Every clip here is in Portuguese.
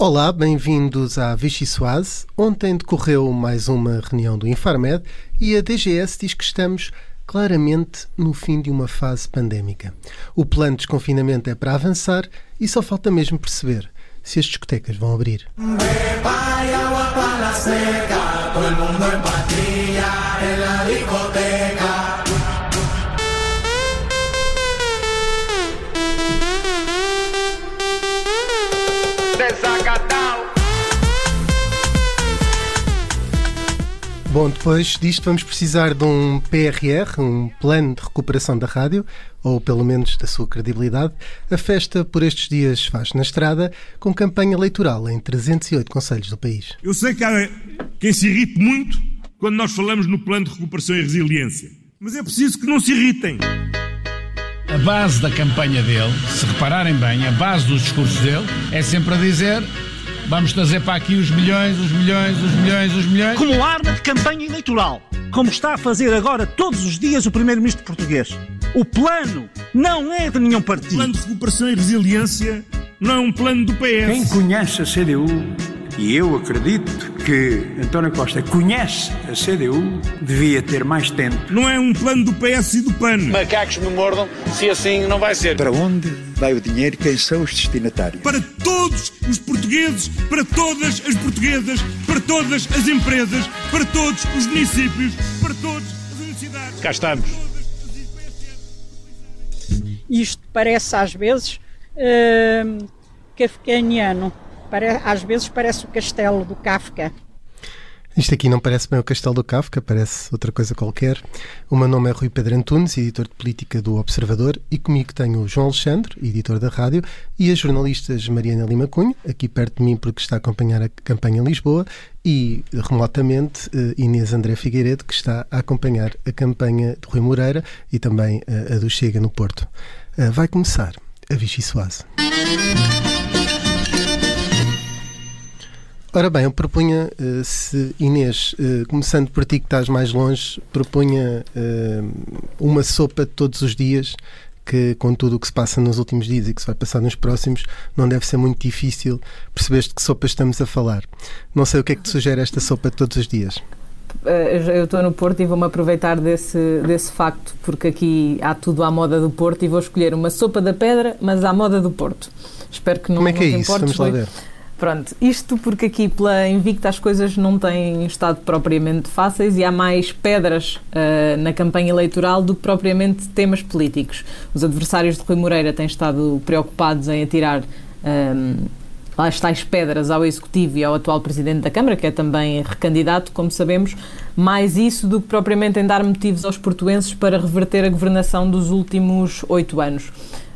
Olá, bem-vindos à Vichy Soase. Ontem decorreu mais uma reunião do Infarmed e a DGS diz que estamos claramente no fim de uma fase pandémica. O plano de desconfinamento é para avançar e só falta mesmo perceber se as discotecas vão abrir. Bom, depois disto vamos precisar de um PRR, um Plano de Recuperação da Rádio, ou pelo menos da sua credibilidade. A festa por estes dias faz na estrada, com campanha eleitoral em 308 conselhos do país. Eu sei que há quem se irrite muito quando nós falamos no Plano de Recuperação e Resiliência, mas é preciso que não se irritem. A base da campanha dele, se repararem bem, a base dos discursos dele é sempre a dizer Vamos trazer para aqui os milhões, os milhões, os milhões, os milhões. Como arma de campanha eleitoral, como está a fazer agora todos os dias o Primeiro-Ministro português. O plano não é de nenhum partido. O plano de recuperação e resiliência não é um plano do PS. Quem conhece a CDU e eu acredito que António Costa conhece a CDU, devia ter mais tempo. Não é um plano do PS e do PAN. Macacos me mordam, se assim não vai ser. Para onde vai o dinheiro? Quem são os destinatários? Para todos os portugueses, para todas as portuguesas, para todas as empresas, para todos os municípios, para todas as universidades. Cá estamos. Isto parece às vezes uh, kafkaniano às vezes parece o castelo do Kafka. Isto aqui não parece bem o Castelo do Kafka, parece outra coisa qualquer. O meu nome é Rui Pedro Antunes, editor de política do Observador, e comigo tenho o João Alexandre, editor da rádio, e as jornalistas Mariana Lima Cunha, aqui perto de mim porque está a acompanhar a campanha em Lisboa, e remotamente eh, Inês André Figueiredo, que está a acompanhar a campanha de Rui Moreira e também eh, a do Chega no Porto. Eh, vai começar a Vichy Soase. Ora bem, eu propunha, uh, se Inês, uh, começando por ti que estás mais longe, propunha uh, uma sopa todos os dias, que com tudo o que se passa nos últimos dias e que se vai passar nos próximos, não deve ser muito difícil perceber de que sopa estamos a falar. Não sei o que é que te sugere esta sopa todos os dias. Eu estou no Porto e vou-me aproveitar desse, desse facto, porque aqui há tudo à moda do Porto e vou escolher uma sopa da pedra, mas à moda do Porto. Espero que não Como é que é isso? Vamos lá ver. Pronto, isto porque aqui pela Invicta as coisas não têm estado propriamente fáceis e há mais pedras uh, na campanha eleitoral do que propriamente temas políticos. Os adversários de Rui Moreira têm estado preocupados em atirar um, ehm, as tais pedras ao Executivo e ao atual Presidente da Câmara, que é também recandidato, como sabemos, mais isso do que propriamente em dar motivos aos portuenses para reverter a governação dos últimos oito anos.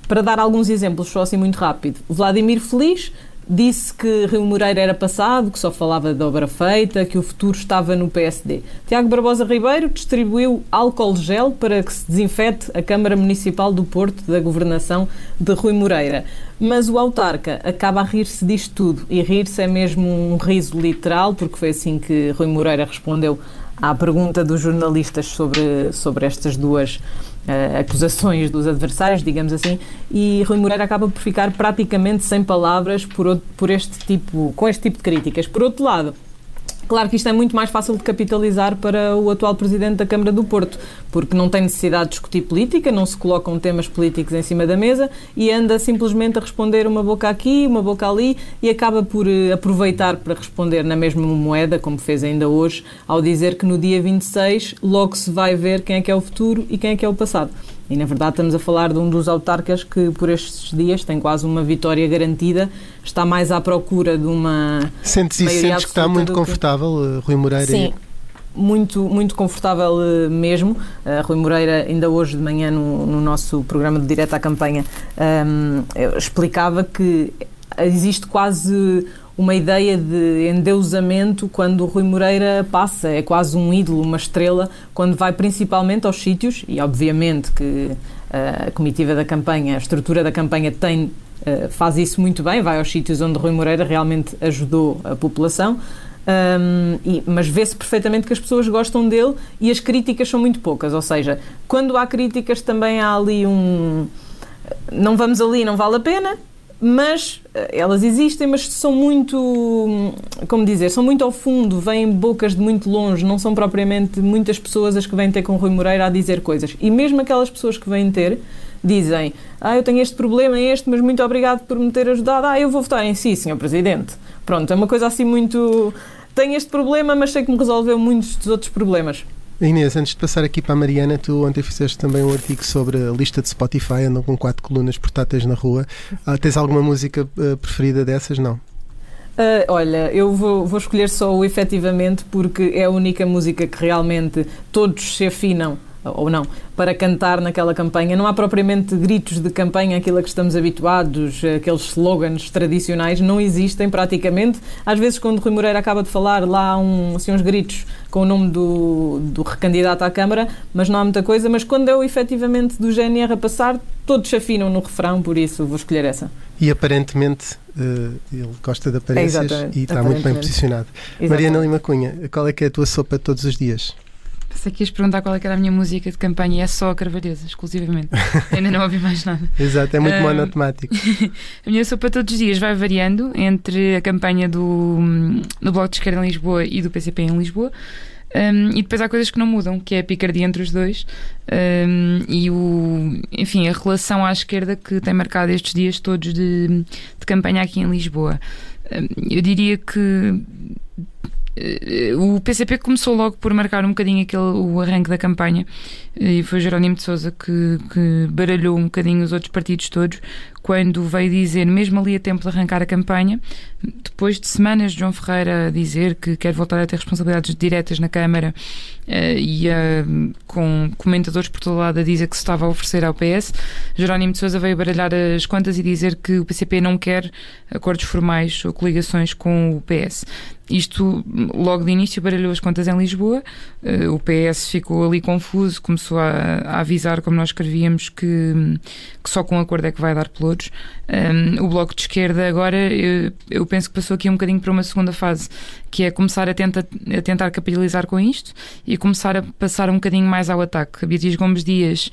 Para dar alguns exemplos, só assim muito rápido. Vladimir Feliz disse que Rio Moreira era passado, que só falava de obra feita, que o futuro estava no PSD. Tiago Barbosa Ribeiro distribuiu álcool gel para que se desinfete a Câmara Municipal do Porto da governação de Rui Moreira. Mas o autarca acaba a rir-se disto tudo. E rir-se é mesmo um riso literal, porque foi assim que Rui Moreira respondeu à pergunta dos jornalistas sobre, sobre estas duas uh, acusações dos adversários, digamos assim, e Rui Moreira acaba por ficar praticamente sem palavras por, por este tipo, com este tipo de críticas. Por outro lado, Claro que isto é muito mais fácil de capitalizar para o atual Presidente da Câmara do Porto, porque não tem necessidade de discutir política, não se colocam temas políticos em cima da mesa e anda simplesmente a responder uma boca aqui, uma boca ali e acaba por eh, aproveitar para responder na mesma moeda, como fez ainda hoje, ao dizer que no dia 26 logo se vai ver quem é que é o futuro e quem é que é o passado. E na verdade estamos a falar de um dos autarcas que por estes dias tem quase uma vitória garantida, está mais à procura de uma. Sentes isso? Sentes que está muito confortável, que... Eh, Rui Moreira? Sim. Muito, muito confortável eh, mesmo. Uh, Rui Moreira, ainda hoje de manhã, no, no nosso programa de Direto à Campanha, um, ehm, explicava que existe quase uma ideia de endeusamento quando o Rui Moreira passa, é quase um ídolo, uma estrela, quando vai principalmente aos sítios, e obviamente que eh, a comitiva da campanha, a estrutura da campanha tem, eh, faz isso muito bem, vai aos sítios onde Rui Moreira realmente ajudou a população. Um, e, mas vê-se perfeitamente que as pessoas gostam dele e as críticas são muito poucas. Ou seja, quando há críticas também há ali um. Não vamos ali, não vale a pena, mas elas existem, mas são muito, como dizer, são muito ao fundo, vêm bocas de muito longe, não são propriamente muitas pessoas as que vêm ter com Rui Moreira a dizer coisas. E mesmo aquelas pessoas que vêm ter, dizem, ah, eu tenho este problema, este, mas muito obrigado por me ter ajudado, ah, eu vou votar em si, senhor Presidente. Pronto, é uma coisa assim muito, tenho este problema, mas sei que me resolveu muitos dos outros problemas. Inês, antes de passar aqui para a Mariana, tu ontem fizeste também um artigo sobre a lista de Spotify, andam com quatro colunas portáteis na rua. Ah, tens alguma música uh, preferida dessas? Não? Uh, olha, eu vou, vou, escolher só o efetivamente porque é a única música que realmente todos se afinam ou não, para cantar naquela campanha. Não há propriamente gritos de campanha, aquilo a que estamos habituados, aqueles slogans tradicionais, não existem praticamente. Às vezes, quando Rui Moreira acaba de falar, lá há um, assim, uns gritos com o nome do, do recandidato à Câmara, mas não há muita coisa. Mas quando é o efetivamente do GNR a passar, todos se afinam no refrão, por isso vou escolher essa. E aparentemente uh, ele gosta de aparências é, e está muito bem posicionado. Exatamente. Mariana Lima Cunha, qual é que é a tua sopa todos os dias? Pensei que ias perguntar qual é que era a minha música de campanha e é só a Carvalheza, exclusivamente. Ainda não ouvi mais nada. Exato, é muito um, monotemático. a minha sopa todos os dias vai variando entre a campanha do, do Bloco de Esquerda em Lisboa e do PCP em Lisboa. Um, e depois há coisas que não mudam, que é a picardia entre os dois um, e o, enfim, a relação à esquerda que tem marcado estes dias todos de, de campanha aqui em Lisboa. Um, eu diria que o PCP começou logo por marcar um bocadinho aquele, o arranque da campanha. E foi Jerónimo de Sousa que, que baralhou um bocadinho os outros partidos todos quando veio dizer, mesmo ali a tempo de arrancar a campanha, depois de semanas de João Ferreira dizer que quer voltar a ter responsabilidades diretas na Câmara uh, e uh, com comentadores por todo lado a dizer que se estava a oferecer ao PS, Jerónimo de Sousa veio baralhar as contas e dizer que o PCP não quer acordos formais ou coligações com o PS. Isto, logo de início, baralhou as contas em Lisboa. Uh, o PS ficou ali confuso, começou a, avisar, como nós escrevíamos, que, que só com acordo é que vai dar pelouros. Um, o Bloco de Esquerda agora, eu, eu, penso que passou aqui um bocadinho para uma segunda fase, que é começar a, tenta, a tentar capitalizar com isto e começar a passar um bocadinho mais ao ataque. A Beatriz Gomes Dias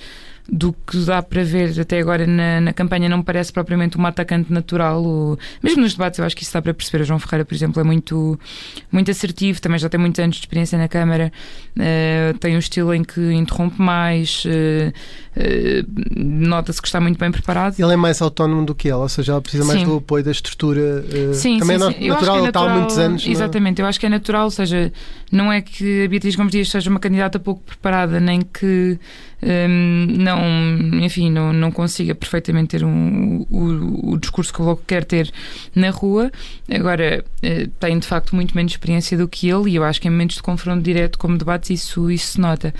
do que dá para ver até agora na, na campanha, não parece propriamente uma atacante natural. Ou, mesmo nos debates, eu acho que isso dá para perceber. O João Ferreira, por exemplo, é muito, muito assertivo, também já tem muitos anos de experiência na Câmara, uh, tem um estilo em que interrompe mais, uh, uh, nota-se que está muito bem preparado. Ele é mais autónomo do que ela, ou seja, ela precisa mais sim. do apoio da estrutura. sim, também sim, é sim. natural, ela está há muitos anos. É? Exatamente, não? eu acho que é natural, ou seja, não é que a Beatriz Gomes Dias seja uma candidata pouco preparada, nem que um, não, enfim, não, não consiga perfeitamente ter um, o, o discurso que o quer ter na rua. Agora, uh, tem de facto muito menos experiência do que ele e eu acho que em momentos de confronto direto como debates isso, isso se nota.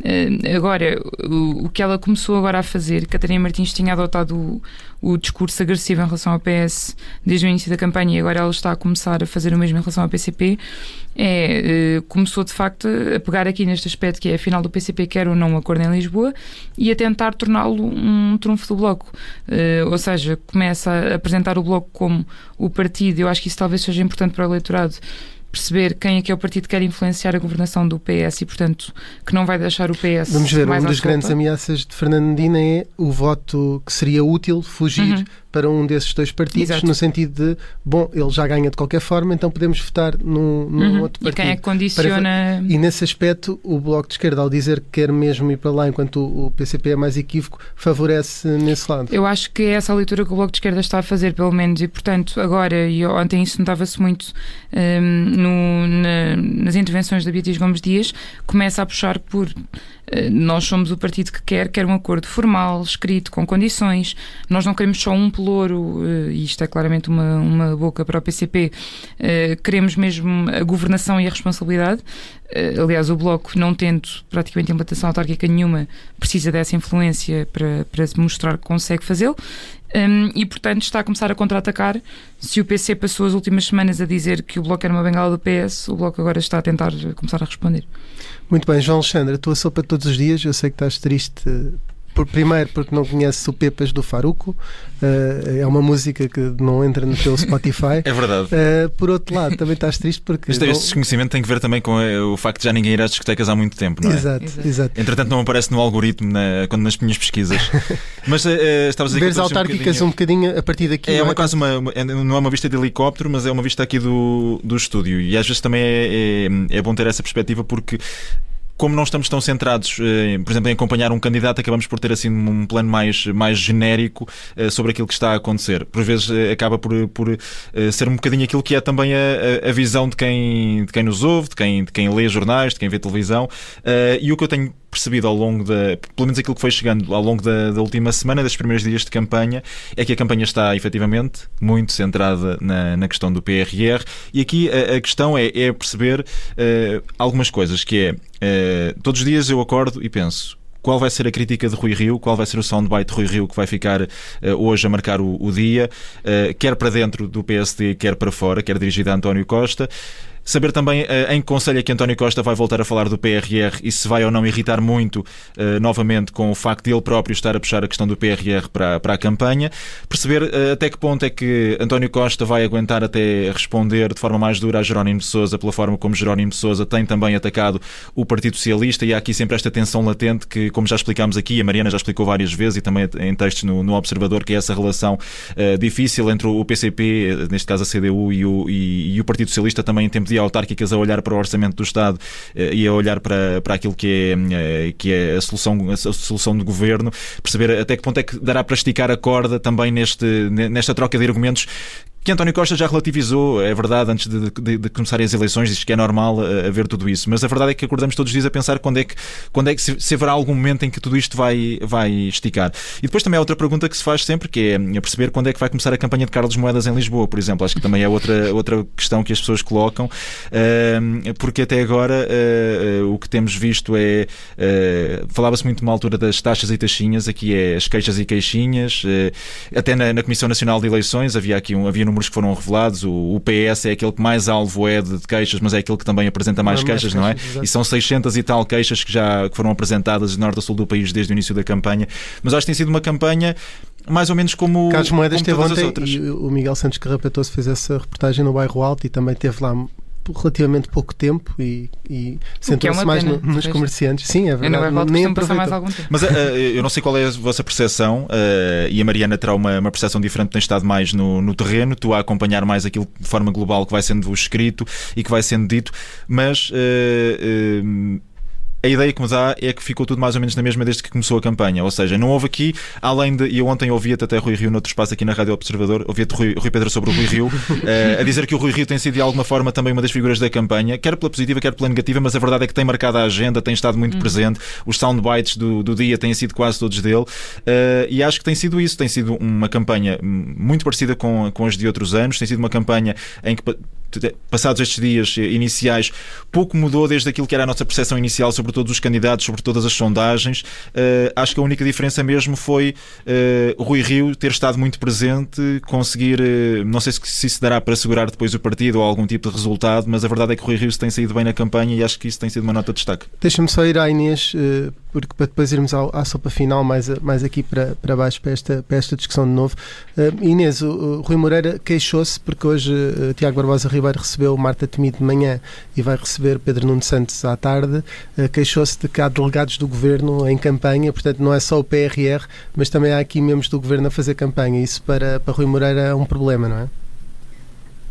Uh, agora, o, o, que ela começou agora a fazer, Catarina Martins tinha adotado o, o discurso agressivo em relação ao PS desde o início da campanha e agora ela está a começar a fazer o mesmo em relação ao PCP, é, eh, começou de facto a pegar aqui neste aspecto que é afinal do PCP quer ou não um acordo em Lisboa e a tentar torná-lo um trunfo do Bloco. Eh, ou seja, começa a apresentar o Bloco como o partido, eu acho que isso talvez seja importante para o eleitorado, perceber quem é que é o partido que quer influenciar a governação do PS e, portanto, que não vai deixar o PS. Vamos ver, uma das grandes ameaças de Fernando Medina é o voto que seria útil fugir uhum para um desses dois partidos, Exato. no sentido de, bom, ele já ganha de qualquer forma, então podemos votar num, num uhum. outro partido. E quem é que condiciona... Para... E nesse aspecto, o Bloco de Esquerda, ao dizer que quer mesmo ir para lá, enquanto o PCP é mais equívoco, favorece nesse lado. Eu acho que é essa a leitura que o Bloco de Esquerda está a fazer, pelo menos, e portanto, agora, e ontem isso notava-se muito um, no, na, nas intervenções da Beatriz Gomes Dias, começa a puxar por eh, nós somos o partido que quer, quer um acordo formal, escrito, com condições. Nós não queremos só um pelouro, eh, e isto é claramente uma, uma boca para o PCP, eh, queremos mesmo a governação e a responsabilidade. Aliás, o Bloco, não tendo praticamente implantação autárquica nenhuma, precisa dessa influência para, para mostrar que consegue fazê-lo. Um, e, portanto, está a começar a contra-atacar. Se o PC passou as últimas semanas a dizer que o Bloco era uma bengala do PS, o Bloco agora está a tentar começar a responder. Muito bem, João Alexandre, a tua sopa todos os dias, eu sei que estás triste por, primeiro porque não conheces o Pepas do Faruco, uh, é uma música que não entra no teu Spotify. é verdade. Uh, por outro lado, também estás triste porque. Este, este desconhecimento tem que ver também com o facto de já ninguém ir às discotecas há muito tempo, não é? Exato, exato. exato. Entretanto, não aparece no algoritmo na, quando nas minhas pesquisas. Mas uh, estavas a dizer Veres autárquicas um bocadinho... um bocadinho a partir daqui. É, é uma, quase uma, uma, não é uma vista de helicóptero, mas é uma vista aqui do, do estúdio. E às vezes também é, é, é bom ter essa perspectiva porque como não estamos tão centrados, eh, por exemplo, em acompanhar um candidato, acabamos por ter assim um plano mais, mais genérico eh, sobre aquilo que está a acontecer. Por vezes eh, acaba por, por ser um bocadinho aquilo que é também a, a visão de quem, de quem nos ouve, de quem, de quem lê jornais, de quem vê televisão. E o que eu tenho percebido ao longo da, pelo menos aquilo que foi chegando ao longo da, da, última semana, dos primeiros dias de campanha, é que a campanha está efetivamente muito centrada na, na questão do PRR e aqui a, a questão é, é perceber uh, algumas coisas, que é uh, todos os dias eu acordo e penso qual vai ser a crítica de Rui Rio, qual vai ser o soundbite de Rui Rio que vai ficar uh, hoje a marcar o, o dia, uh, quer para dentro do PSD, quer para fora, quer dirigido a António Costa. Saber também uh, em que conselho é que António Costa vai voltar a falar do PRR e se vai ou não irritar muito uh, novamente com o facto de ele próprio estar a puxar a questão do PRR para, para a campanha. Perceber uh, até que ponto é que António Costa vai aguentar até responder de forma mais dura a Jerónimo de Sousa pela forma como Jerónimo de Sousa tem também atacado o Partido Socialista e há aqui sempre esta tensão latente que, como já explicámos aqui, a Mariana já explicou várias vezes e também em textos no, no Observador, que é essa relação difícil entre o PCP, neste caso a CDU, e o, e, e o Partido Socialista também em tempo de autárquicas a olhar para o orçamento do Estado eh, e a olhar para, para aquilo que é, eh, que é a, solução, a solução do governo, perceber até que ponto é que dará para esticar a corda também neste, nesta troca de argumentos que António Costa já relativizou, é verdade, antes de, de, de começarem as eleições, diz que é normal uh, haver tudo isso. Mas a verdade é que acordamos todos os dias a pensar quando é que, quando é que se, se haverá algum momento em que tudo isto vai, vai esticar. E depois também há outra pergunta que se faz sempre, que é perceber quando é que vai começar a campanha de Carlos Moedas em Lisboa, por exemplo. Acho que também é outra, outra questão que as pessoas colocam, uh, porque até agora uh, o que temos visto é. Falava-se muito numa altura das taxas e taxinhas, aqui é as queixas e queixinhas. até na, na, Comissão Nacional de Eleições havia aqui um, havia números que foram revelados. O, o, PS é aquele que mais alvo é de, queixas, mas é aquele que também apresenta mais não, queixas, mais não é? Queixas, e são 600 e tal queixas que já que foram apresentadas de norte a sul do país desde o início da campanha. Mas acho que tem sido uma campanha mais ou menos como. Carlos Moedas como teve ontem e o Miguel Santos Carrapatoso fez essa reportagem no bairro Alto e também teve lá relativamente pouco tempo e, e centrou-se é mais no, nos comerciantes. Sim, é verdade. não nem passar mais algum tempo. Mas uh, eu não sei qual é a vossa percepção uh, e a Mariana terá uma, uma percepção diferente, tem estado mais no, no terreno, tu a acompanhar mais aquilo de forma global que vai sendo escrito e que vai sendo dito, mas. Uh, a ideia que me dá é que ficou tudo mais ou menos na mesma desde que começou a campanha. Ou seja, não houve aqui, além de. E eu ontem ouvia-te até Rui Rio noutro espaço aqui na Rádio Observador, ouvia-te Rui, Rui Pedro sobre o Rui Rio, uh, a dizer que o Rui Rio tem sido de alguma forma também uma das figuras da campanha, quer pela positiva, quer pela negativa, mas a verdade é que tem marcado a agenda, tem estado muito uhum. presente, os soundbites do, do dia têm sido quase todos dele, uh, e acho que tem sido isso, tem sido uma campanha muito parecida com, com as de outros anos, tem sido uma campanha em que passados estes dias iniciais, pouco mudou desde aquilo que era a nossa percepção inicial sobre todos os candidatos, sobre todas as sondagens. Uh, acho que a única diferença mesmo foi uh, Rui Rio ter estado muito presente, conseguir, uh, não sei se, se isso dará para segurar depois o partido ou algum tipo de resultado, mas a verdade é que Rui Rio se tem saído bem na campanha e acho que isso tem sido uma nota de destaque. Deixa-me só ir à Inês, porque para depois irmos ao, à sopa final, mais, mais aqui para, para baixo, para esta, para esta discussão de novo. Inês, o, o Rui Moreira queixou-se porque hoje Tiago Barbosa Ribeiro recebeu Marta Temido de manhã e vai receber Pedro Nuno Santos à tarde. Queixou-se de que há delegados do governo em campanha, portanto, não é só o PRR, mas também há aqui membros do governo a fazer campanha. Isso para, para Rui Moreira é um problema, não é?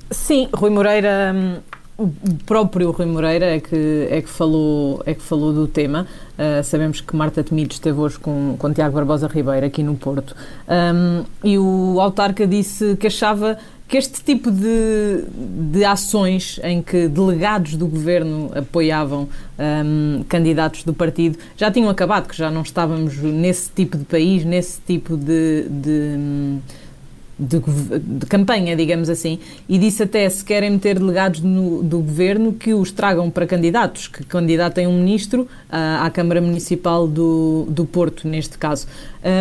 Sim, Rui Moreira. Hum, o próprio Rui Moreira é que, é que, falou, é que falou do tema. Uh, sabemos que Marta Temido esteve hoje com, com Tiago Barbosa Ribeiro aqui no Porto. Um, e o autarca disse que achava que este tipo de, de ações em que delegados do governo apoiavam um, candidatos do partido já tinham acabado, que já não estávamos nesse tipo de país, nesse tipo de, de de, de, campanha, digamos assim, e disse até se querem meter delegados no, do governo que os tragam para candidatos, que candidatem um ministro à, à Câmara Municipal do, do Porto, neste caso.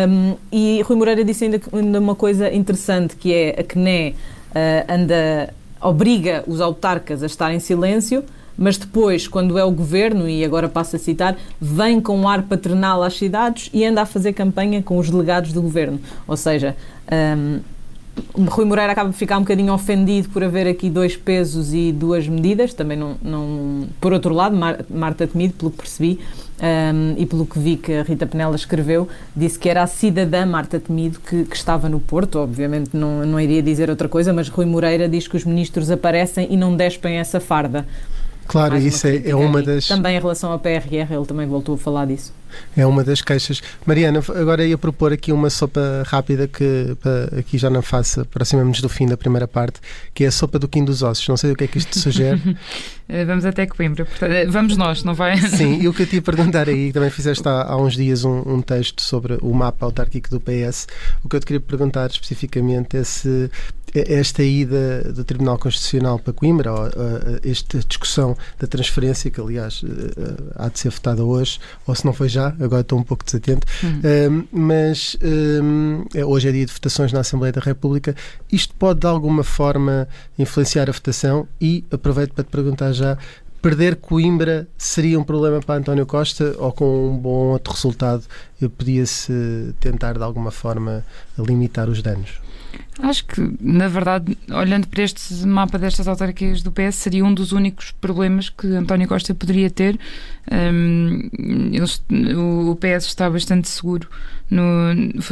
Um, e Rui Moreira disse ainda, ainda, uma coisa interessante, que é a CNE uh, anda, obriga os autarcas a estar em silêncio, mas depois, quando é o governo, e agora passo a citar, vem com um ar paternal às cidades e anda a fazer campanha com os delegados do governo. Ou seja, um, Rui Moreira acaba por ficar um bocadinho ofendido por haver aqui dois pesos e duas medidas. Também não. não... Por outro lado, Marta Temido, pelo que percebi um, e pelo que vi que a Rita Penela escreveu, disse que era a cidadã Marta Temido que, que, estava no Porto. Obviamente não, não iria dizer outra coisa, mas Rui Moreira diz que os ministros aparecem e não despem essa farda. Claro, isso é, é uma das. Também em relação ao PRR, ele também voltou a falar disso. É uma das queixas. Mariana, agora ia propor aqui uma sopa rápida que aqui já não faça, aproximamos do fim da primeira parte, que é a sopa do Quim dos Ossos. Não sei o que é que isto sugere. Eh, vamos até Coimbra, portanto, eh, vamos nós, não vai? Sim, e o que eu te ia perguntar aí, também fizeste há, há uns dias um, um, texto sobre o mapa autárquico do PS. O que eu te queria perguntar especificamente é se esta ida do Tribunal Constitucional para Coimbra, ou, esta discussão da transferência, que aliás eh, há de ser votada hoje, ou se não foi já, agora estou um pouco desatento, uhum. mas é, hoje é dia de votações na Assembleia da República. Isto pode de alguma forma influenciar a votação e aproveito para te perguntar já perder Coimbra seria um problema para António Costa ou com um bom outro resultado podia-se tentar de alguma forma limitar os danos? Acho que, na verdade, olhando para este mapa destas autarquias do PS, seria um dos únicos problemas que António Costa poderia ter. Um, o PS está bastante seguro, no,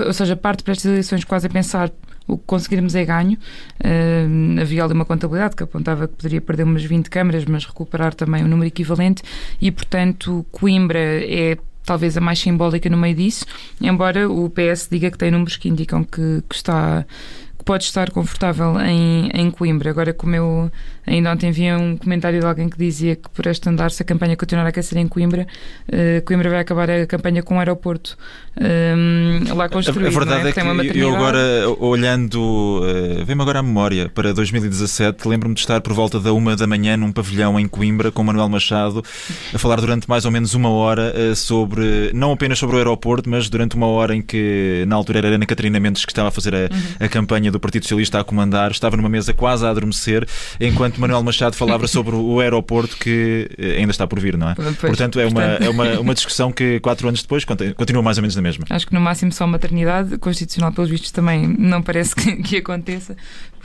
ou seja, parte para estas eleições quase a pensar o que conseguirmos é ganho. Uh, havia ali uma contabilidade que apontava que poderia perder umas 20 câmaras, mas recuperar também um número equivalente, e portanto Coimbra é talvez a mais simbólica no meio disso, embora o PS diga que tem números que indicam que, que está que pode estar confortável em, em Coimbra. Agora, como eu ainda ontem vi um comentário de alguém que dizia que por este andar, se a campanha continuar a aquecer em Coimbra, uh, Coimbra vai acabar a campanha com um aeroporto uh, lá construído. A, verdade é, é que eu agora, olhando, uh, vem-me agora à memória, para 2017, lembro-me de estar por volta da uma da manhã num pavilhão em Coimbra com Manuel Machado a falar durante mais ou menos uma hora uh, sobre, não apenas sobre o aeroporto, mas durante uma hora em que na altura era a Ana Catarina Mendes que estava a fazer a, uhum. a campanha do Partido Socialista a comandar, estava numa mesa quase a adormecer, enquanto Manuel Machado falava sobre o aeroporto que eh, ainda está por vir, não é? Pois, portanto, é, uma, é uma, uma discussão que quatro anos depois continua mais ou menos na mesma. Acho que no máximo só maternidade, constitucional pelos vistos também não parece que, que aconteça,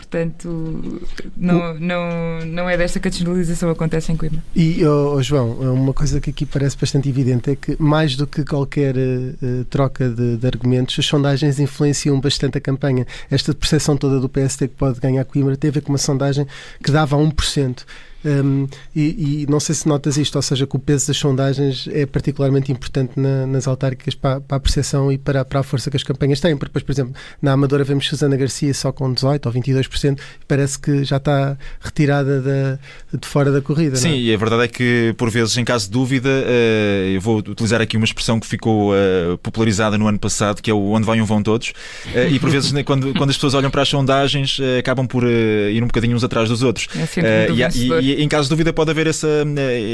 portanto, não, não, não é desta que a descentralização acontece em Coimbra. E, oh, João, uma coisa que aqui parece bastante evidente é que, mais do que qualquer uh, troca de, de, argumentos, as sondagens influenciam bastante a campanha. Esta percepção toda do PSD que pode ganhar Coimbra teve a ver com uma sondagem que dava 1%. Um, e, e, não sei se notas isto, ou seja, que o peso das sondagens é particularmente importante na, nas autárquicas para, para, a percepção e para, para, a força que as campanhas têm. Porque depois, por exemplo, na Amadora vemos Susana Garcia só com 18% ou 22%, e parece que já está retirada da, de fora da corrida. Sim, é? e a verdade é que, por vezes, em caso de dúvida, uh, eu vou utilizar aqui uma expressão que ficou uh, popularizada no ano passado, que é o onde vão, vão todos. Uh, e por vezes, né, quando, quando as pessoas olham para as sondagens, acabam por ir um bocadinho uns atrás dos outros. É e, e, em caso de dúvida pode haver essa,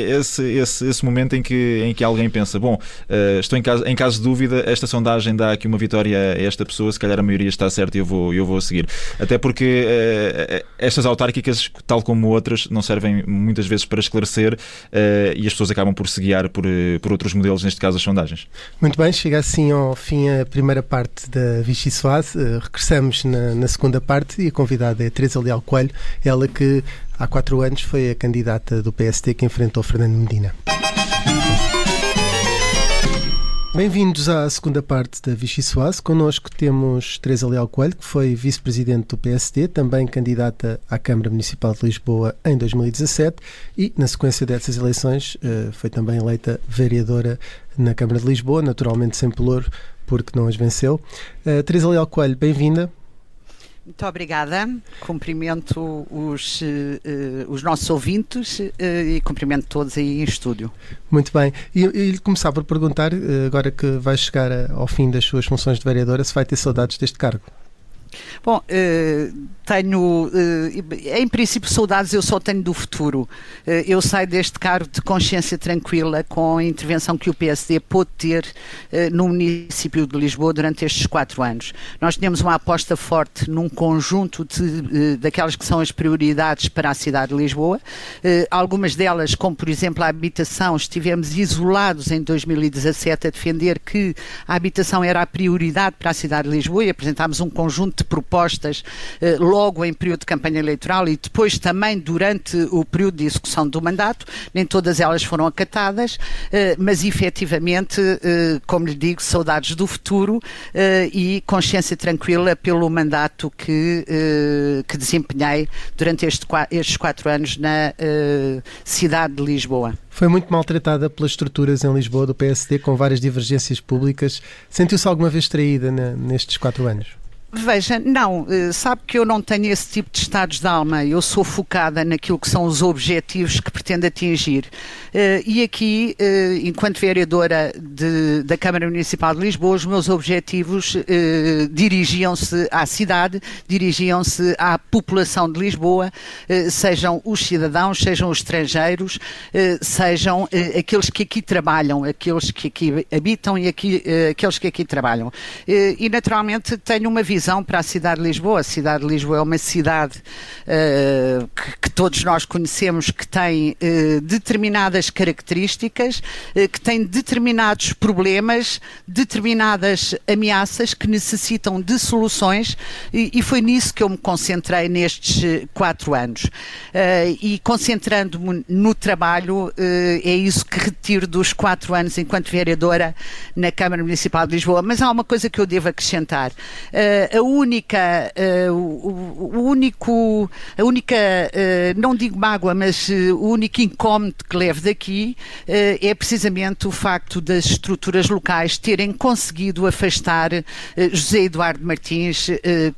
esse, esse, esse momento em que, em que alguém pensa: bom, uh, estou em caso, em caso de dúvida, esta sondagem dá aqui uma vitória a esta pessoa, se calhar a maioria está certa e eu vou, eu vou seguir. Até porque uh, estas autárquicas, tal como outras, não servem muitas vezes para esclarecer uh, e as pessoas acabam por se guiar por, por outros modelos, neste caso as sondagens. Muito bem, chega assim ao fim a primeira parte da Vichy Soase. regressamos na, na segunda parte e a convidada é Teresa Leal Coelho, ela que há quatro anos foi a candidata do PST que enfrentou Fernando Medina. Bem-vindos à segunda parte da Vichy Soase. Connosco temos Teresa Leal Coelho, que foi vice-presidente do PSD, também candidata à Câmara Municipal de Lisboa em 2017 e, na sequência dessas eleições, eh, foi também eleita vereadora na Câmara de Lisboa, naturalmente sem pelouro, porque não as venceu. Eh, Teresa Leal Coelho, bem-vinda. Muito obrigada. Cumprimento os, uh, os nossos ouvintes uh, e cumprimento todos aí em estúdio. Muito bem. E, e começar por perguntar, agora que vai chegar ao fim das suas funções de vereadora, se vai ter saudades deste cargo. Bom, uh, tenho, uh, em princípio, saudades eu só tenho do futuro. Uh, eu saio deste cargo de consciência tranquila com a intervenção que o PSD pôde ter no município de Lisboa durante estes quatro anos. Nós tínhamos uma aposta forte num conjunto de, daquelas que são as prioridades para a cidade de Lisboa. algumas delas, como por exemplo a habitação, estivemos isolados em 2017 a defender que a habitação era a prioridade para a cidade de Lisboa e apresentámos um conjunto de propostas eh, logo em período de campanha eleitoral e depois também durante o período de execução do mandato. Nem todas elas foram acatadas, eh, mas efetivamente, eh, como lhe digo, saudades do futuro e consciência tranquila pelo mandato que, que desempenhei durante estes quatro anos na cidade de Lisboa. Foi muito maltratada pelas estruturas em Lisboa do PSD, com várias divergências públicas. Sentiu-se alguma vez traída nestes quatro anos? Veja, não, eh, sabe que eu não tenho esse tipo de estados de alma, eu sou focada naquilo que são os objetivos que pretendo atingir. Eh, e aqui, eh, enquanto vereadora de, da Câmara Municipal de Lisboa, os meus objetivos dirigiam-se à cidade, dirigiam-se à população de Lisboa, sejam os cidadãos, sejam os estrangeiros, sejam aqueles que aqui trabalham, aqueles que aqui habitam e aqui, aqueles que aqui trabalham. E naturalmente tenho uma visão para a cidade de Lisboa. A cidade de Lisboa é uma cidade uh, que, que, todos nós conhecemos que tem uh, determinadas características, uh, que tem determinados problemas, determinadas ameaças que necessitam de soluções e, e foi nisso que eu me concentrei nestes quatro anos. e concentrando-me no trabalho, é isso que retiro dos quatro anos enquanto vereadora na Câmara Municipal de Lisboa. Mas há uma coisa que eu devo acrescentar a única, uh, o, o, único, a única, uh, não digo mágoa, mas uh, o único incómodo que levo daqui é precisamente o facto das estruturas locais terem conseguido afastar José Eduardo Martins,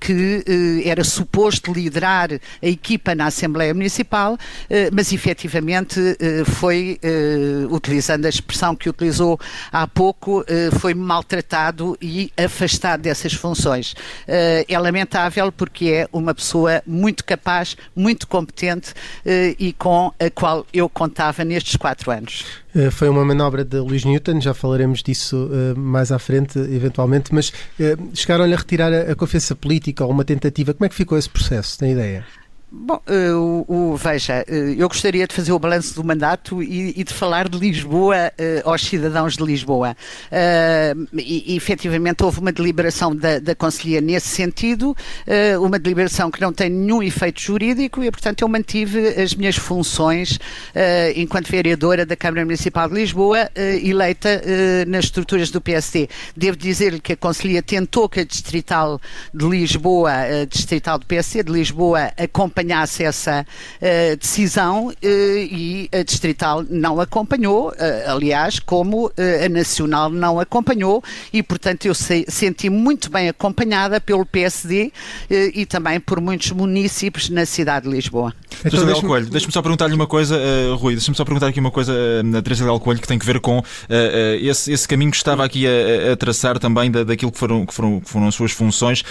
que era suposto liderar a equipa na Assembleia Municipal, mas efetivamente foi, utilizando a expressão que utilizou há pouco, foi maltratado e afastado dessas funções. Uh, é lamentável porque é uma pessoa muito capaz, muito competente uh, e com a qual eu contava nestes quatro anos. Uh, foi uma manobra de Luís Newton, já falaremos disso mais à frente, eventualmente, mas chegaram-lhe a retirar a, a confiança política ou uma tentativa. Como é que ficou esse processo? Tem ideia? Bom, o, veja, uh, eu gostaria de fazer o balanço do mandato e, e de falar de Lisboa uh, aos cidadãos de Lisboa. E, e efetivamente houve uma deliberação da, da Conselhia nesse sentido, uma deliberação que não tem nenhum efeito jurídico e, portanto, eu mantive as minhas funções enquanto vereadora da Câmara Municipal de Lisboa, eleita nas estruturas do PSD. Devo dizer-lhe que a Conselhia tentou que a Distrital de Lisboa, Distrital do PSD de Lisboa, acompanhasse acompanhasse essa uh, decisão uh, e a Distrital não acompanhou, uh, aliás, como a Nacional não acompanhou e, portanto, eu sei, senti muito bem acompanhada pelo PSD e também por muitos municípios na cidade de Lisboa. Então, deixa-me Coelho, deixa só perguntar-lhe uma coisa, Rui, deixa-me só perguntar aqui uma coisa na Teresa Del Coelho que tem que ver com esse, esse, caminho que estava aqui a, a traçar também da, daquilo que foram, que foram, que foram as suas funções.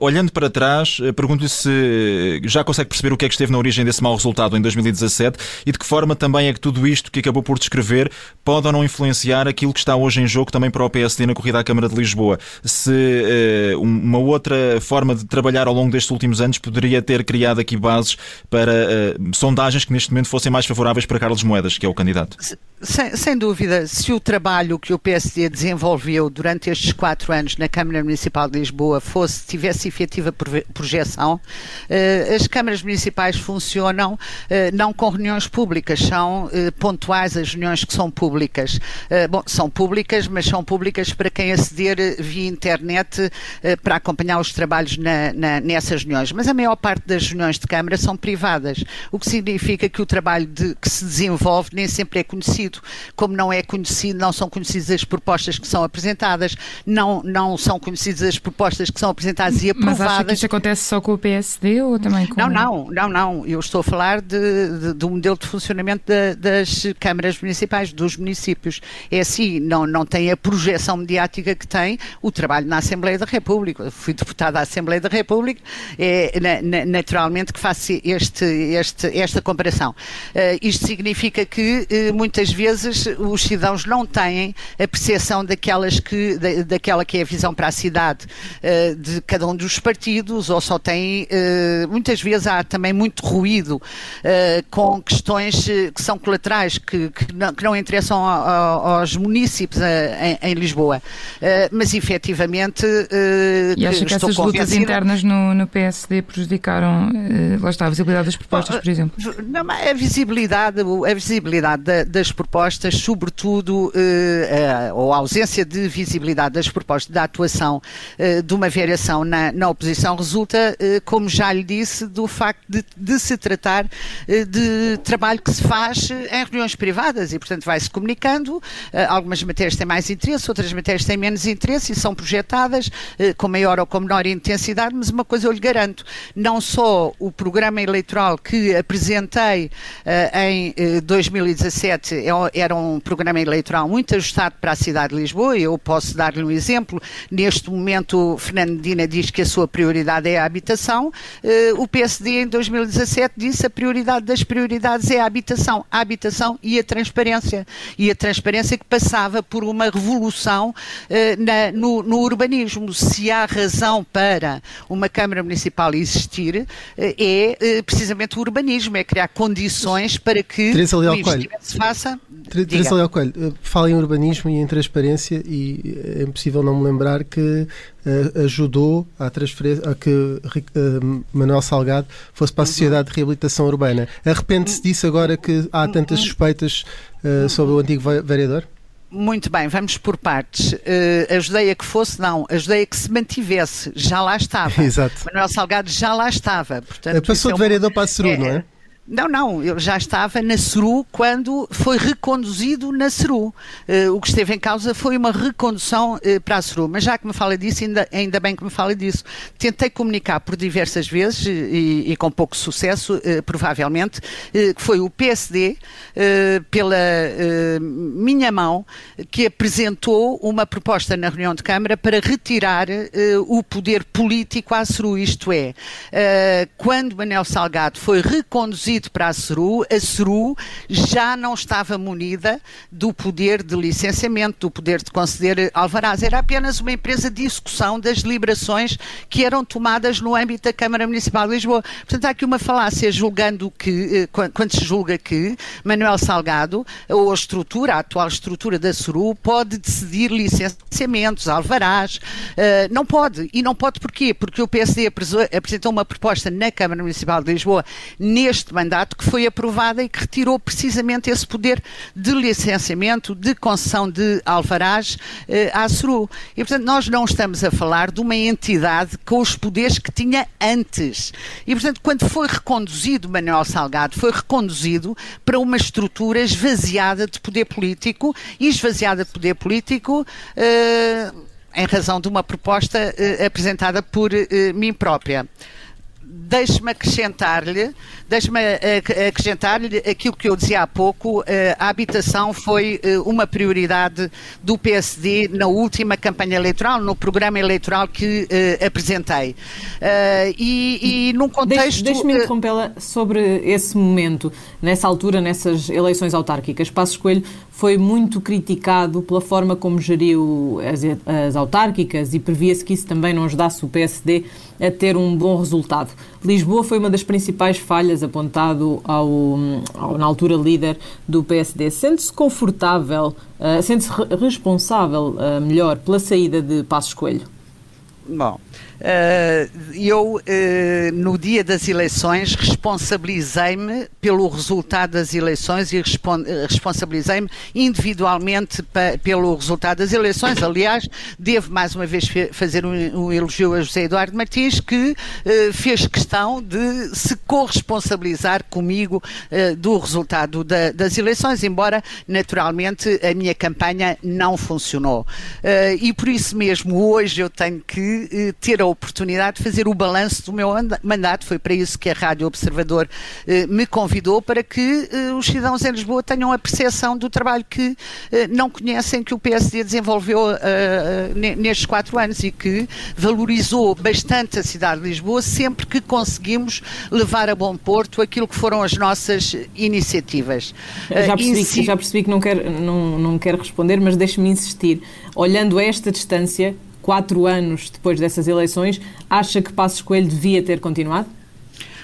olhando para trás, pergunto-lhe se já já consegue perceber o que é que esteve na origem desse mau resultado em 2017 e de que forma também é que tudo isto que acabou por descrever pode ou não influenciar aquilo que está hoje em jogo também para o PSD na corrida à Câmara de Lisboa. Se uh, uma outra forma de trabalhar ao longo destes últimos anos poderia ter criado aqui bases para uh, sondagens que neste momento fossem mais favoráveis para Carlos Moedas, que é o candidato. Sem, sem, dúvida, se o trabalho que o PSD desenvolveu durante estes quatro anos na Câmara Municipal de Lisboa fosse, tivesse efetiva projeção, uh, as câmaras municipais funcionam uh, não com reuniões públicas, são uh, pontuais as reuniões que são públicas. bom, são públicas, mas são públicas para quem aceder via internet para acompanhar os trabalhos na, na, nessas reuniões. Mas a maior parte das reuniões de Câmara são privadas, o que significa que o trabalho de, que se desenvolve nem sempre é conhecido conhecido. Como não é conhecido, não são conhecidas as propostas que são apresentadas, não, não são conhecidas as propostas que são apresentadas e aprovadas. Mas acha que isso acontece só com o PSD ou também com Não, não, não, não. Eu estou a falar de, de, do modelo de funcionamento de, das câmaras municipais, dos municípios. É assim, não, não tem a projeção mediática que tem o trabalho na Assembleia da República. Eu fui deputada da Assembleia da República, é na, na, naturalmente que faço este, este, esta comparação. Uh, isto significa que uh, muitas vezes os cidadãos não têm a percepção daquelas que, da, daquela que é a visão para a cidade uh, de cada um dos partidos, ou só têm, muitas vezes há também muito ruído com questões que são colaterais, que, que, não, que não, interessam a, a, aos municípios em, em, Lisboa. mas efetivamente. e acha que essas lutas internas no, no PSD prejudicaram, lá está, a visibilidade das propostas, por exemplo? Não, a visibilidade, a visibilidade da, das propostas, sobretudo, eh, ou a ausência de visibilidade das propostas da atuação eh, de uma variação na, na oposição, resulta, eh, como já lhe disse, do facto de, de se tratar eh, de trabalho que se faz em reuniões privadas e, portanto, vai-se comunicando. Eh, algumas matérias têm mais interesse, outras matérias têm menos interesse e são projetadas eh, com maior ou com menor intensidade, mas uma coisa eu lhe garanto: não só o programa eleitoral que apresentei em uh, 2017 é era um programa eleitoral muito ajustado para a cidade de Lisboa. Eu posso dar-lhe um exemplo. Neste momento, Fernando Medina diz que a sua prioridade é a habitação. O PSD, em 2017, disse a prioridade das prioridades é a habitação. A habitação e a transparência. E a transparência que passava por uma revolução na, no, no urbanismo. Se há razão para uma Câmara Municipal existir, é precisamente o urbanismo, é criar condições para que Teresa o investimento se faça. Teresa Leal Coelho, eh, fala em urbanismo e em transparência e é impossível não me lembrar que uh, ajudou a, transferência, a que uh, Manuel Salgado fosse para a Sociedade de Reabilitação Urbana. Arrepende-se disso agora que há tantas suspeitas uh, sobre o antigo vereador? Muito bem, vamos por partes. Uh, ajudei a que fosse, não, ajudei a que se mantivesse, já lá estava. Exato. Manuel Salgado já lá estava. Portanto, Passou de vereador para a Seru, é, não é? Não, não, ele já estava na CERU quando foi reconduzido na CERU. Uh, o que esteve em causa foi uma recondução uh, para a CERU. Mas já que me fala disso, ainda, ainda bem que me fala disso. Tentei comunicar por diversas vezes e, e com pouco sucesso, uh, provavelmente, que foi o PSD, pela minha mão, que apresentou uma proposta na reunião de Câmara para retirar o poder político à CERU. Isto é, quando Manel Salgado foi reconduzido para a CERU, a CERU já não estava munida do poder de licenciamento, do poder de conceder alvarás. Era apenas uma empresa de execução das deliberações que eram tomadas no âmbito da Câmara Municipal de Lisboa. Portanto, há aqui uma falácia julgando que, eh, quando se julga que Manuel Salgado, ou a estrutura, a atual estrutura da CERU, pode decidir licenciamentos, alvarás. Eh, não pode. E não pode porquê? Porque o PSD apresentou uma proposta na Câmara Municipal de Lisboa neste mandato mandato que foi aprovada e que retirou precisamente esse poder de licenciamento, de concessão de alvarás eh, à SRU. E, portanto, nós não estamos a falar de uma entidade com os poderes que tinha antes. E, portanto, quando foi reconduzido Manuel Salgado, foi reconduzido para uma estrutura esvaziada de poder político e esvaziada de poder político. Eh, em razão de uma proposta eh, apresentada por eh, mim própria deixe-me acrescentar-lhe, deixe-me eh, acrescentar-lhe aquilo que eu dizia há pouco, eh, a habitação foi eh, uma prioridade do PSD na última campanha eleitoral, no programa eleitoral que apresentei. E, e num contexto... Deixe-me interrompê-la sobre esse momento, nessa altura, nessas eleições autárquicas. Passos Coelho foi muito criticado pela forma como geriu as, as autárquicas e previa-se que isso também não ajudasse o PSD a ter um bom resultado. Lisboa foi uma das principais falhas apontado ao, ao na altura líder do PSD. Sente-se confortável, uh, sente-se responsável, uh, melhor, pela saída de Passos Coelho? Bom, eu, uh, no dia das eleições, responsabilizei-me pelo resultado das eleições e responsabilizei-me individualmente pelo resultado das eleições. Aliás, devo mais uma vez fazer um, elogio a José Eduardo Martins, que fez questão de se corresponsabilizar comigo do resultado da, das eleições, embora, naturalmente, a minha campanha não funcionou. e por isso mesmo, hoje eu tenho que ter a oportunidade de fazer o balanço do meu mandato. Foi para isso que a Rádio Observador eh, me convidou, para que eh, os cidadãos em Lisboa tenham a percepção do trabalho que eh, não conhecem que o PSD desenvolveu nestes quatro anos e que valorizou bastante a cidade de Lisboa sempre que conseguimos levar a bom porto aquilo que foram as nossas iniciativas. Já percebi, que, já percebi que não quer, não, não quer responder, mas deixe-me insistir. Olhando a esta distância, quatro anos depois dessas eleições, acha que Passos Coelho devia ter continuado?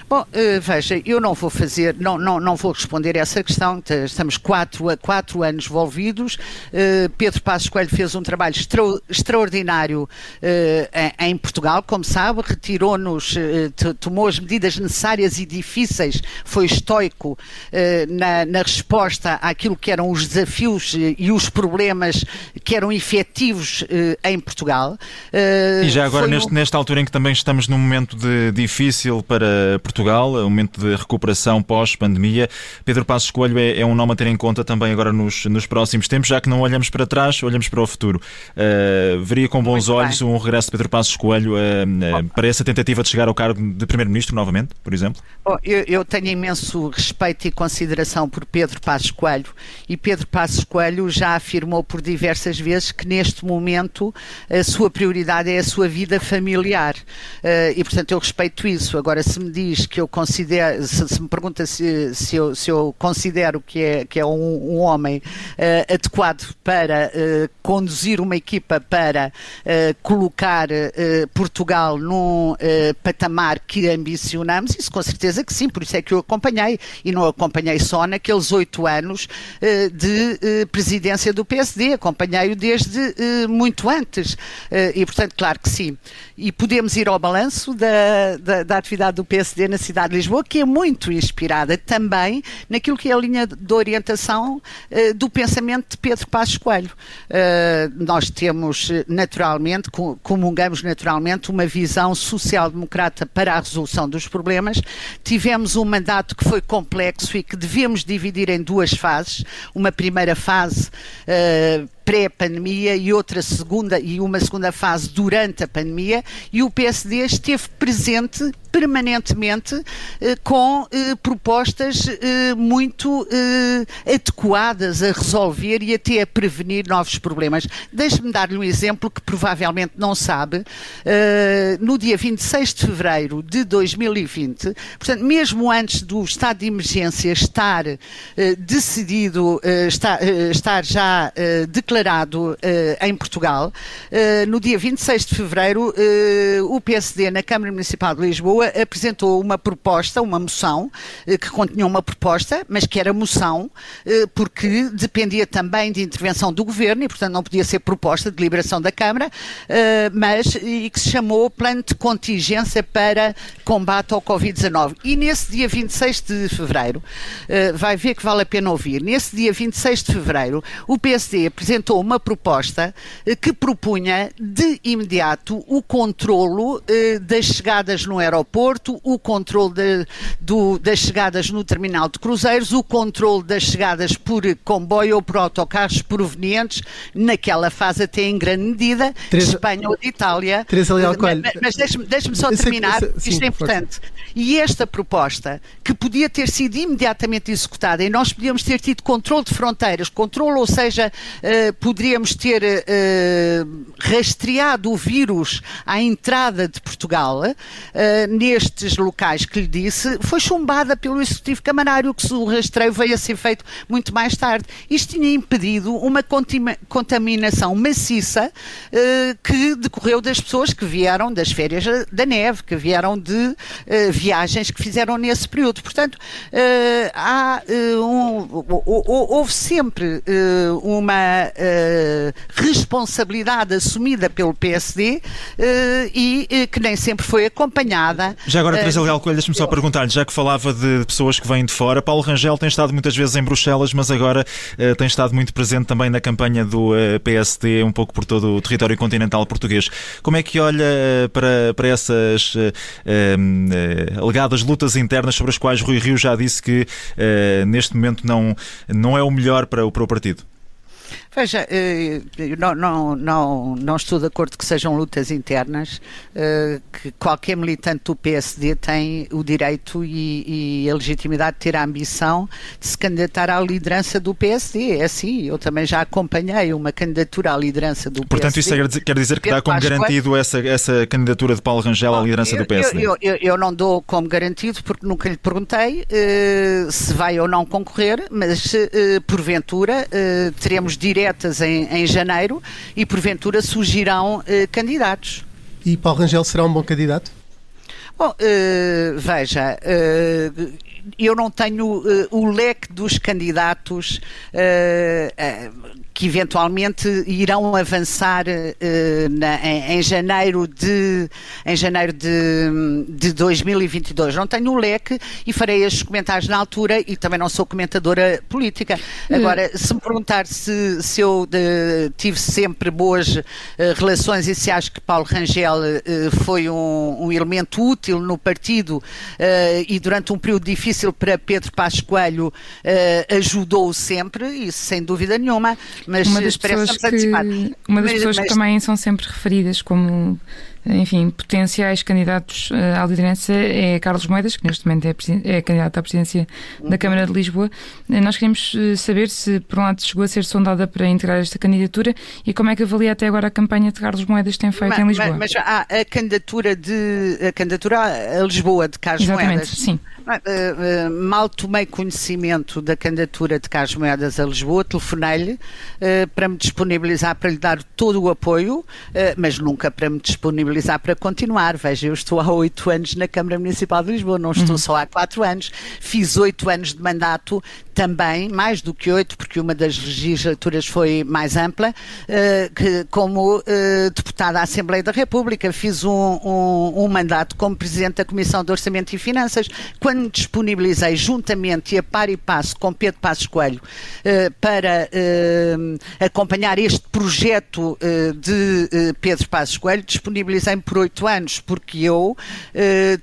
Bom, uh, veja, eu não vou fazer, não, não, não vou responder a essa questão. Estamos quatro, quatro anos envolvidos. Uh, Pedro Passos Coelho fez um trabalho extra, extraordinário em, em, Portugal, como sabe, retirou-nos, tomou as medidas necessárias e difíceis, foi estoico na, na, resposta àquilo que eram os desafios e os problemas que eram efetivos em Portugal. e já agora, neste, um... nesta altura em que também estamos num momento de, difícil para Portugal, Portugal, um momento de recuperação pós-pandemia. Pedro Passos Coelho é, é, um nome a ter em conta também agora nos, nos próximos tempos, já que não olhamos para trás, olhamos para o futuro. Uh, veria com bons Muito olhos bem. um regresso de Pedro Passos Coelho uh, uh, para essa tentativa de chegar ao cargo de Primeiro-Ministro novamente, por exemplo? Eu, eu, tenho imenso respeito e consideração por Pedro Passos Coelho e Pedro Passos Coelho já afirmou por diversas vezes que neste momento a sua prioridade é a sua vida familiar e portanto eu respeito isso. Agora se me diz que eu considero, se, se me pergunta se, se, eu, se, eu, considero que é, que é um, um homem uh, adequado para uh, conduzir uma equipa para uh, colocar Portugal num patamar que ambicionamos, isso com certeza que sim, por isso é que eu acompanhei e não acompanhei só naqueles oito anos de presidência do PSD, acompanhei-o desde muito antes e portanto, claro que sim. E podemos ir ao balanço da, da, da atividade do PSD na cidade de Lisboa, que é muito inspirada também naquilo que é a linha de orientação uh, do pensamento de Pedro Passos Coelho. Uh, nós temos naturalmente, comungamos naturalmente uma visão social-democrata para a resolução dos problemas. Tivemos um mandato que foi complexo e que devemos dividir em duas fases. Uma primeira fase pré-pandemia e outra segunda e uma segunda fase durante a pandemia e o PSD esteve presente permanentemente eh, com eh, propostas eh, muito adequadas a resolver e até a prevenir novos problemas. Deixe-me dar-lhe um exemplo que provavelmente não sabe. no dia 26 de fevereiro de 2020, portanto, mesmo antes do estado de emergência estar decidido, estar, estar já declarado em Portugal, no dia 26 de fevereiro, o PSD na Câmara Municipal de Lisboa apresentou uma proposta, uma moção, eh, que continha uma proposta, mas que era moção, eh, porque dependia também de intervenção do governo e, portanto, não podia ser proposta de liberação da Câmara, eh, mas e que se chamou Plano de Contingência para Combate ao Covid-19. E nesse dia 26 de fevereiro, vai ver que vale a pena ouvir, nesse dia 26 de fevereiro, o PSD apresentou uma proposta que propunha de imediato o controlo das chegadas no aeroporto o controle de, do, das chegadas no terminal de cruzeiros, o controle das chegadas por comboio ou por autocarros provenientes, naquela fase até em grande medida, Teresa, de Espanha ou de Itália. Teresa Leal Coelho. Mas, deixe-me deixe só terminar, isto é importante. E esta proposta, que podia ter sido imediatamente executada, e nós podíamos ter tido controle de fronteiras, controle, ou seja, uh, poderíamos ter uh, rastreado o vírus à entrada de Portugal, uh, nestes locais que lhe disse, foi chumbada pelo Executivo Camarário, que o rastreio veio a ser feito muito mais tarde. Isto tinha impedido uma contaminação maciça uh, que decorreu das pessoas que vieram das férias da neve, que vieram de viagens que fizeram nesse período. Portanto, há, um, houve sempre uma responsabilidade assumida pelo PSD e que nem sempre foi acompanhada já agora, Teresa Leal Coelho, deixe-me só perguntar-lhe, já que falava de pessoas que vêm de fora, Paulo Rangel tem estado muitas vezes em Bruxelas, mas agora uh, tem estado muito presente também na campanha do uh, eh, PSD, um pouco por todo o território continental português. Como é que olha uh, para, para essas alegadas lutas internas sobre as quais Rui Rio já disse que neste momento não, não é o melhor para o, para o partido? Veja, eh, não, não, não, não estou de acordo que sejam lutas internas, eh, que qualquer militante do PSD tem o direito e, e, a legitimidade de ter a ambição de se candidatar à liderança do PSD. É assim, eu também já acompanhei uma candidatura à liderança do Portanto, PSD. Portanto, isso quer dizer que dá como garantido essa, essa candidatura de Paulo Rangel à liderança eu, do PSD? Eu, eu, eu, não dou como garantido porque nunca lhe perguntei uh, se vai ou não concorrer, mas uh, porventura uh, teremos direto diretas em, em janeiro e, porventura, surgirão eh, candidatos. E Paulo Rangel será um bom candidato? Bom, uh, veja, uh, eu não tenho uh, o leque dos candidatos que eventualmente irão avançar na, em, em, janeiro de em janeiro de, de 2022. Não tenho o leque e farei estes comentários na altura e também não sou comentadora política. Agora, se me perguntar se, se eu de, tive sempre boas relações e se acho que Paulo Rangel foi um, um elemento útil no partido e durante um período difícil para Pedro uh, ajudou sempre, isso sem dúvida nenhuma, mas uma das pessoas que, uma das mas, pessoas mas... que também são sempre referidas como enfim, potenciais candidatos uh, à liderança é Carlos Moedas, que neste momento é, é candidato à presidência uhum. da Câmara de Lisboa. Uh, nós queremos uh, saber se, por um lado, chegou a ser sondada para integrar esta candidatura e como é que avalia até agora a campanha de Carlos Moedas tem feito mas, em Lisboa. Mas, mas a, a, candidatura de a candidatura a Lisboa de Carlos Exatamente, Moedas. sim. Mal tomei conhecimento da candidatura de Carlos Moedas a Lisboa, telefonei-lhe para me disponibilizar para lhe dar todo o apoio, mas nunca para me disponibilizar para continuar. Veja, eu estou há oito anos na Câmara Municipal de Lisboa, não estou uhum. só há quatro anos. Fiz oito anos de mandato também, mais do que oito, porque uma das legislaturas foi mais ampla, que, como deputada à Assembleia da República. Fiz um, um, um mandato como Presidente da Comissão de Orçamento e Finanças. Quando quando disponibilizei juntamente e a par e passo com Pedro Passos Coelho uh, para uh, acompanhar este projeto uh, de Pedro Passos Coelho, disponibilizei-me por oito anos, porque eu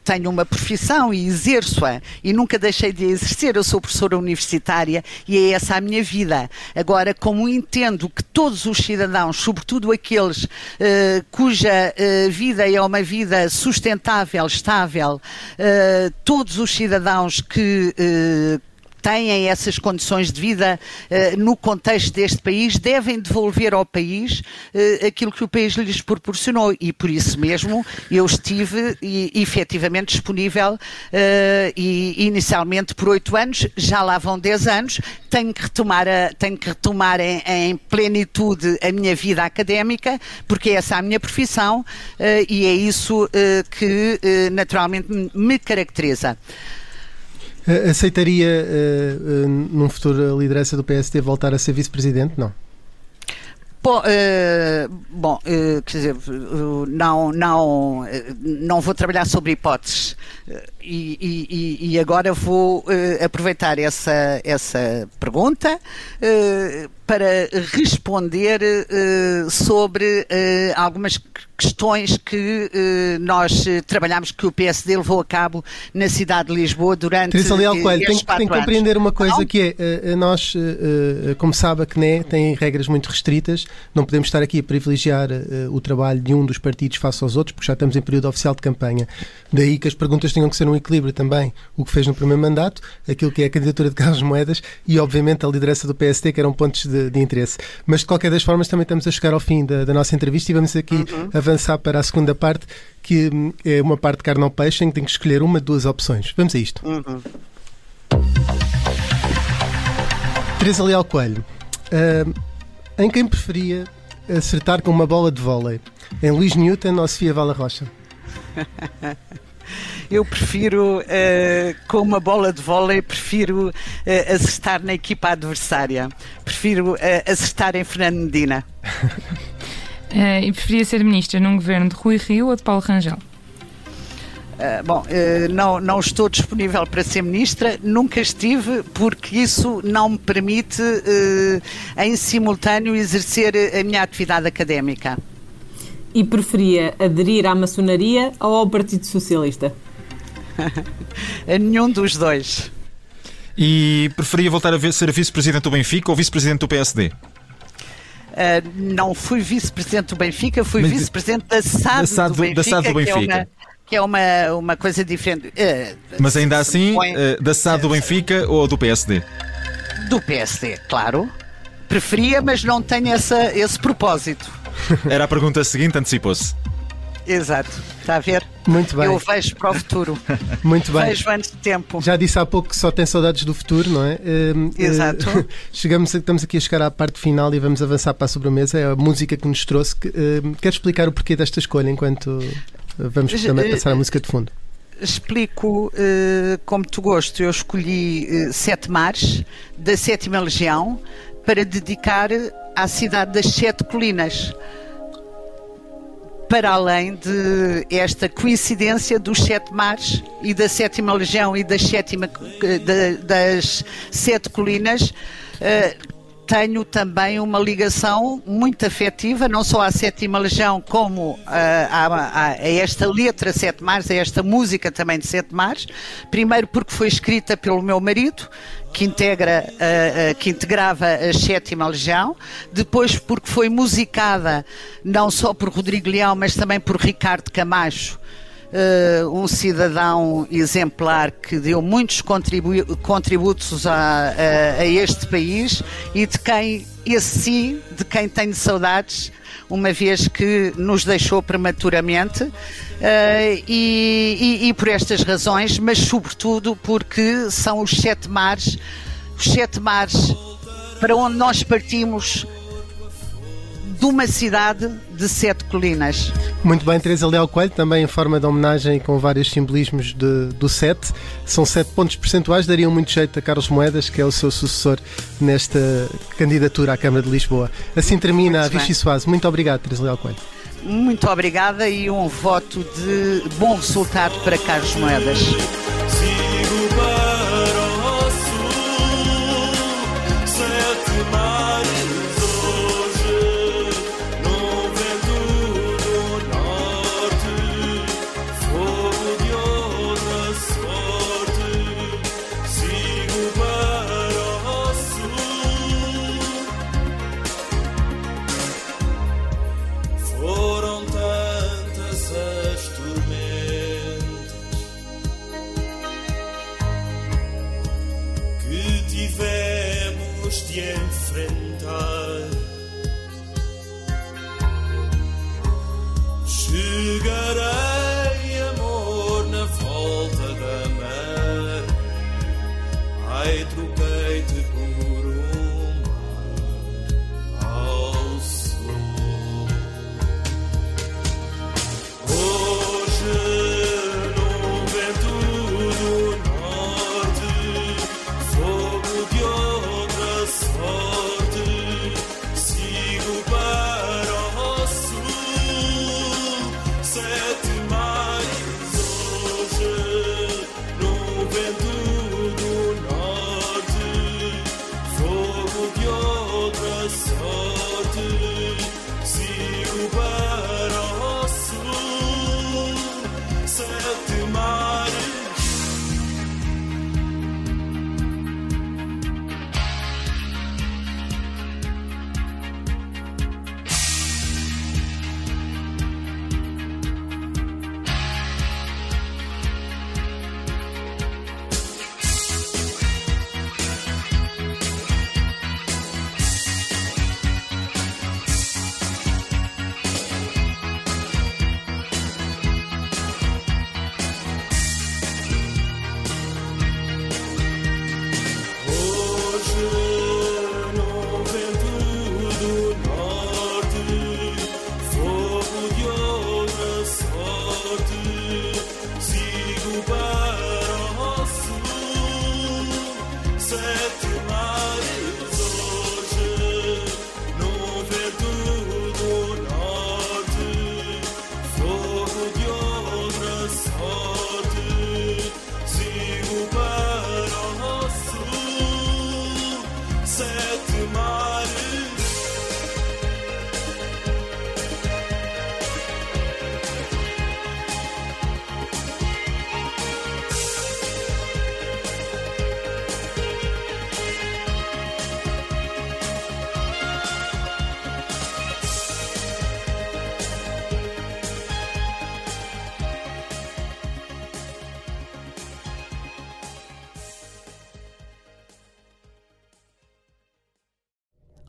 tenho uma profissão e exerço-a e nunca deixei de exercer. Eu sou professora universitária e é essa a minha vida. Agora, como entendo que todos os cidadãos, sobretudo aqueles cuja vida é uma vida sustentável, estável, todos os cidadãos que eh, têm essas condições de vida uh, no contexto deste país devem devolver ao país uh, aquilo que o país lhes proporcionou e por isso mesmo eu estive e, efetivamente disponível uh, e inicialmente por oito anos, já lá vão dez anos, tenho que retomar, a, tenho que retomar em, em, plenitude a minha vida académica porque essa é a minha profissão e é isso que naturalmente me caracteriza. Aceitaria, uh, uh, num futuro, a liderança do PSD voltar a ser vice-presidente? Não. Bom, bom quer dizer, não, não, não vou trabalhar sobre hipóteses e, e, e agora vou aproveitar essa, essa pergunta para responder sobre algumas questões que uh, nós uh, trabalhamos, que o PSD levou a cabo na cidade de Lisboa durante Teresa Leal Coelho, tem, tem que compreender uma coisa não? que é, uh, nós, como sabe, a CNE tem regras muito restritas, não podemos estar aqui a privilegiar o trabalho de um dos partidos face aos outros, porque já estamos em período oficial de campanha. Daí que as perguntas tenham que ser um equilíbrio também, o que fez no primeiro mandato, aquilo que é a candidatura de Carlos Moedas e, obviamente, a liderança do PSD, que eram pontos de, de interesse. Mas, de qualquer das formas, também estamos a chegar ao fim da, da nossa entrevista e vamos aqui uhum. Avançar avançar para a segunda parte, que hum, é uma parte de carne ou peixe, em que tem que escolher uma de duas opções. Vamos a isto. Uhum. Teresa Leal Coelho, uh, em quem preferia acertar com uma bola de vôlei? Em Luís Newton ou Sofia Vala Rocha? Eu prefiro, uh, com uma bola de vôlei, prefiro uh, acertar na equipa adversária. Prefiro uh, acertar em Fernando Medina. Uh, e preferia ser ministra num governo de Rui Rio ou de Paulo Rangel? Uh, bom, uh, não, não estou disponível para ser ministra, nunca estive, porque isso não me permite, em simultâneo, exercer a minha atividade académica. E preferia aderir à maçonaria ou ao Partido Socialista? a nenhum dos dois. E preferia voltar a ser vice-presidente do Benfica ou vice-presidente do PSD? Uh, não fui vice-presidente do Benfica, fui vice-presidente da SAD, da SAD, do Benfica, da SAD do Benfica. Que é uma, que é uma, uma coisa diferente. Uh, Mas ainda assim, põe... uh, da SAD do Benfica ou do PSD? Do PSD, claro. Preferia, mas não tenho essa, esse propósito. Era a pergunta seguinte, antecipou-se. Exato, está a ver? Muito bem. Eu vejo para o futuro. Muito bem. Vejo antes de tempo. Já disse há pouco que só tem saudades do futuro, não é? Uh, Exato. Uh, chegamos, estamos aqui a chegar à parte final e vamos avançar para a sobremesa. É a música que nos trouxe. Que, uh, quer explicar o porquê desta escolha enquanto vamos também passar a música de fundo? Explico como tu gosto. Eu escolhi Sete Mares, da Sétima Legião, para dedicar à cidade das Sete Colinas para além de esta coincidência dos sete mares e da sétima legião e das, sétima, das sete colinas, eh, tenho também uma ligação muito afetiva, não só à Sétima Legião, como uh, a, a, esta letra Sete Mares, a esta música também de Sete Mares. Primeiro porque foi escrita pelo meu marido, que, integra, uh, uh, que integrava a Sétima Legião, depois porque foi musicada não só por Rodrigo Leão, mas também por Ricardo Camacho, uh, um cidadão exemplar que deu muitos contribu contributos a, a, a, este país e de quem, esse sim, de quem tenho saudades, uma vez que nos deixou prematuramente. Uh, e, e, e por estas razões, mas sobretudo porque são os sete mares, os sete mares para onde nós partimos de uma cidade de sete colinas. Muito bem, Teresa Leal Coelho, também em forma de homenagem com vários simbolismos de, do sete. São sete pontos percentuais, dariam muito jeito a Carlos Moedas, que é o seu sucessor nesta candidatura à Câmara de Lisboa. Assim termina muito a Vichy Soase. Muito obrigado, Teresa Leal Coelho. Muito obrigada e um voto de bom resultado para Carlos Moedas. gusti enfrentar. Sugará